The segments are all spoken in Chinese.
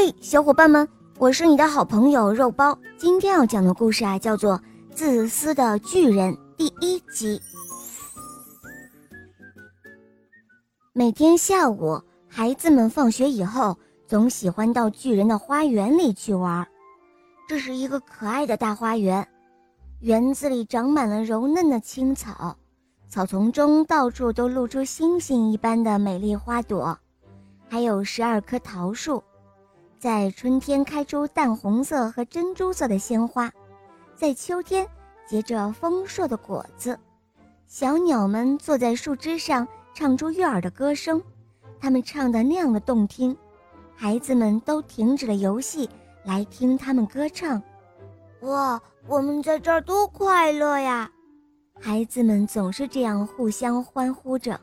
嘿，小伙伴们，我是你的好朋友肉包。今天要讲的故事啊，叫做《自私的巨人》第一集。每天下午，孩子们放学以后，总喜欢到巨人的花园里去玩。这是一个可爱的大花园，园子里长满了柔嫩的青草，草丛中到处都露出星星一般的美丽花朵，还有十二棵桃树。在春天开出淡红色和珍珠色的鲜花，在秋天结着丰硕的果子。小鸟们坐在树枝上，唱出悦耳的歌声，它们唱得那样的动听，孩子们都停止了游戏来听他们歌唱。哇，我们在这儿多快乐呀！孩子们总是这样互相欢呼着。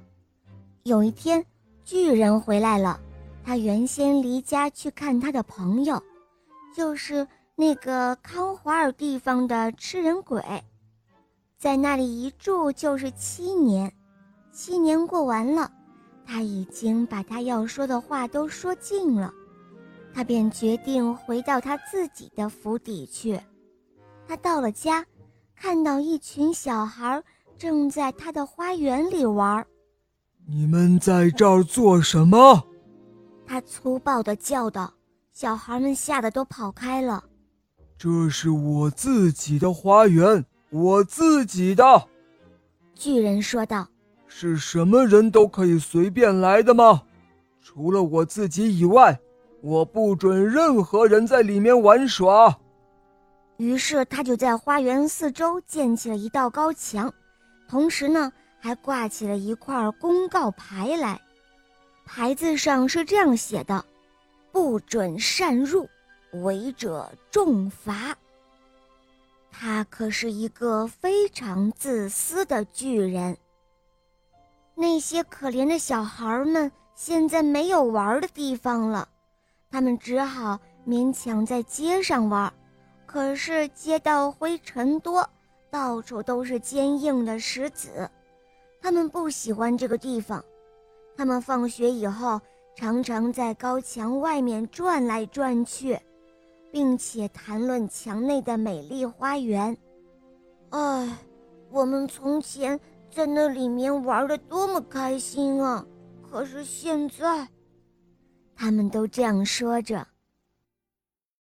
有一天，巨人回来了。他原先离家去看他的朋友，就是那个康华尔地方的吃人鬼，在那里一住就是七年。七年过完了，他已经把他要说的话都说尽了，他便决定回到他自己的府邸去。他到了家，看到一群小孩正在他的花园里玩。你们在这儿做什么？他粗暴地叫道：“小孩们吓得都跑开了。”“这是我自己的花园，我自己的。”巨人说道。“是什么人都可以随便来的吗？除了我自己以外，我不准任何人在里面玩耍。”于是他就在花园四周建起了一道高墙，同时呢，还挂起了一块公告牌来。牌子上是这样写的：“不准擅入，违者重罚。”他可是一个非常自私的巨人。那些可怜的小孩们现在没有玩的地方了，他们只好勉强在街上玩。可是街道灰尘多，到处都是坚硬的石子，他们不喜欢这个地方。他们放学以后常常在高墙外面转来转去，并且谈论墙内的美丽花园。唉，我们从前在那里面玩的多么开心啊！可是现在，他们都这样说着。